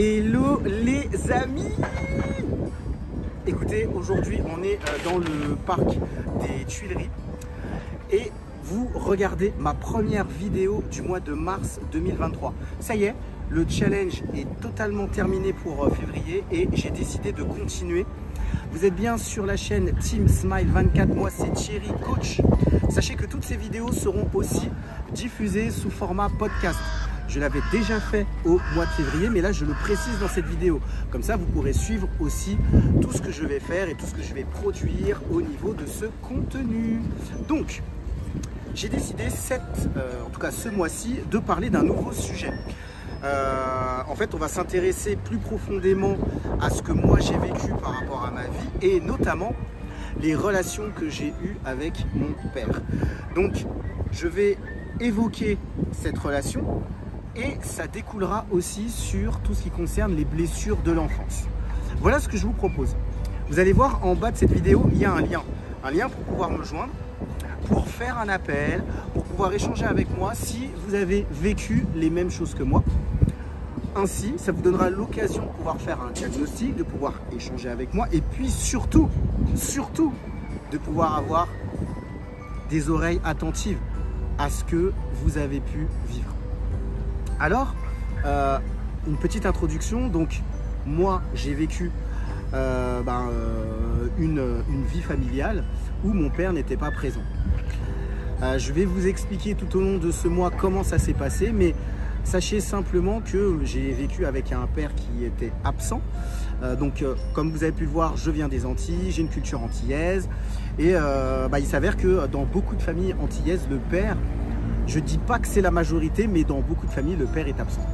Hello les amis Écoutez, aujourd'hui on est euh, dans le parc des Tuileries et vous regardez ma première vidéo du mois de mars 2023. Ça y est, le challenge est totalement terminé pour euh, février et j'ai décidé de continuer. Vous êtes bien sur la chaîne Team Smile 24, moi c'est Thierry Coach. Sachez que toutes ces vidéos seront aussi diffusées sous format podcast. Je l'avais déjà fait au mois de février, mais là je le précise dans cette vidéo. Comme ça, vous pourrez suivre aussi tout ce que je vais faire et tout ce que je vais produire au niveau de ce contenu. Donc, j'ai décidé, cette, euh, en tout cas ce mois-ci, de parler d'un nouveau sujet. Euh, en fait, on va s'intéresser plus profondément à ce que moi j'ai vécu par rapport à ma vie et notamment les relations que j'ai eues avec mon père. Donc, je vais évoquer cette relation, et ça découlera aussi sur tout ce qui concerne les blessures de l'enfance. Voilà ce que je vous propose. Vous allez voir en bas de cette vidéo, il y a un lien. Un lien pour pouvoir me joindre, pour faire un appel, pour pouvoir échanger avec moi si vous avez vécu les mêmes choses que moi. Ainsi, ça vous donnera l'occasion de pouvoir faire un diagnostic, de pouvoir échanger avec moi et puis surtout, surtout, de pouvoir avoir des oreilles attentives à ce que vous avez pu vivre. Alors, euh, une petite introduction. Donc, moi, j'ai vécu euh, ben, euh, une, vie familiale où mon père n'était pas présent. je vais vous expliquer tout au long de ce mois comment ça s'est passé, mais sachez simplement que j'ai vécu avec un père qui était absent. donc, comme vous avez pu voir, je viens des Antilles, j'ai une culture antillaise, et bah, il s'avère que dans beaucoup de familles antillaises, le père je dis pas que c'est la majorité, mais dans beaucoup de familles, le père est absent.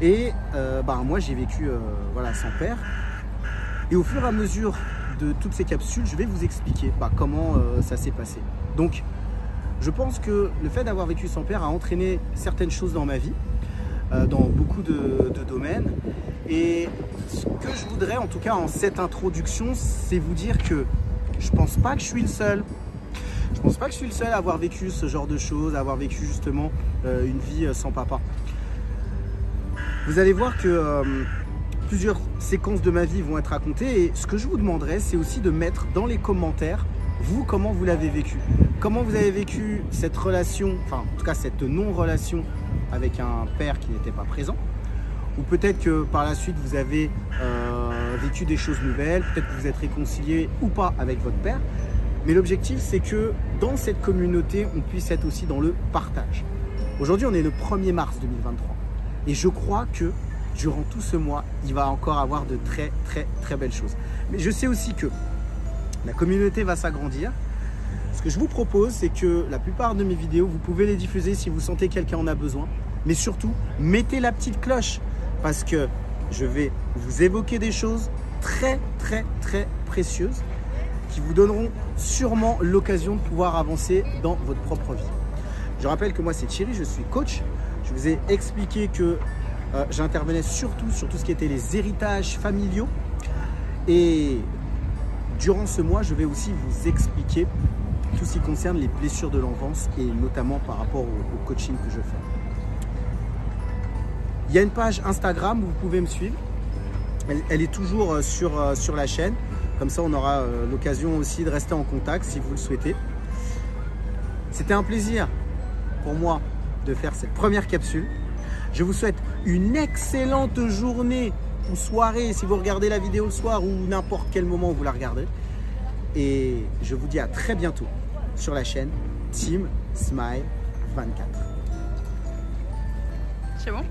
Et euh, bah, moi, j'ai vécu euh, voilà, sans père. Et au fur et à mesure de toutes ces capsules, je vais vous expliquer bah, comment euh, ça s'est passé. Donc, je pense que le fait d'avoir vécu sans père a entraîné certaines choses dans ma vie, dans beaucoup de, de, domaines. Et ce que je voudrais, en tout cas en cette introduction, c'est vous dire que je pense pas que je suis le seul. Pense pas que je suis le seul à avoir vécu ce genre de choses, à avoir vécu justement euh, une vie euh, sans papa. Vous allez voir que euh, plusieurs séquences de ma vie vont être racontées et ce que je vous demanderai, c'est aussi de mettre dans les commentaires, vous, comment vous l'avez vécu. Comment vous avez vécu cette relation, enfin en tout cas cette non-relation avec un père qui n'était pas présent. Ou peut-être que par la suite vous avez vécu des choses nouvelles, peut-être que vous êtes réconcilié ou pas avec votre père. Mais l'objectif, c'est que dans cette communauté, on puisse être aussi dans le partage. Aujourd'hui, on est le 1er mars 2023. Et je crois que durant tout ce mois, il va encore avoir de très, très, très belles choses. Mais je sais aussi que la communauté va s'agrandir. Ce que je vous propose, c'est que la plupart de mes vidéos, vous pouvez les diffuser si vous sentez quelqu'un en a besoin. Mais surtout, mettez la petite cloche parce que je vais vous évoquer des choses très, très, très précieuses qui vous donneront sûrement l'occasion de pouvoir avancer dans votre propre vie. Je rappelle que moi c'est Thierry, je suis coach. Je vous ai expliqué que euh, j'intervenais surtout sur tout ce qui était les héritages familiaux. Et durant ce mois, je vais aussi vous expliquer tout ce qui concerne les blessures de l'enfance et notamment par rapport au, coaching que je fais. Il y a une page Instagram où vous pouvez me suivre. Elle, est toujours euh, sur, euh, sur la chaîne. Comme ça, on aura euh, l'occasion aussi de rester en contact si vous le souhaitez. C'était un plaisir pour moi de faire cette première capsule. Je vous souhaite une excellente journée ou soirée si vous regardez la vidéo le soir ou n'importe quel moment où vous la regardez. Et je vous dis à très bientôt sur la chaîne Team Smile 24. C'est bon?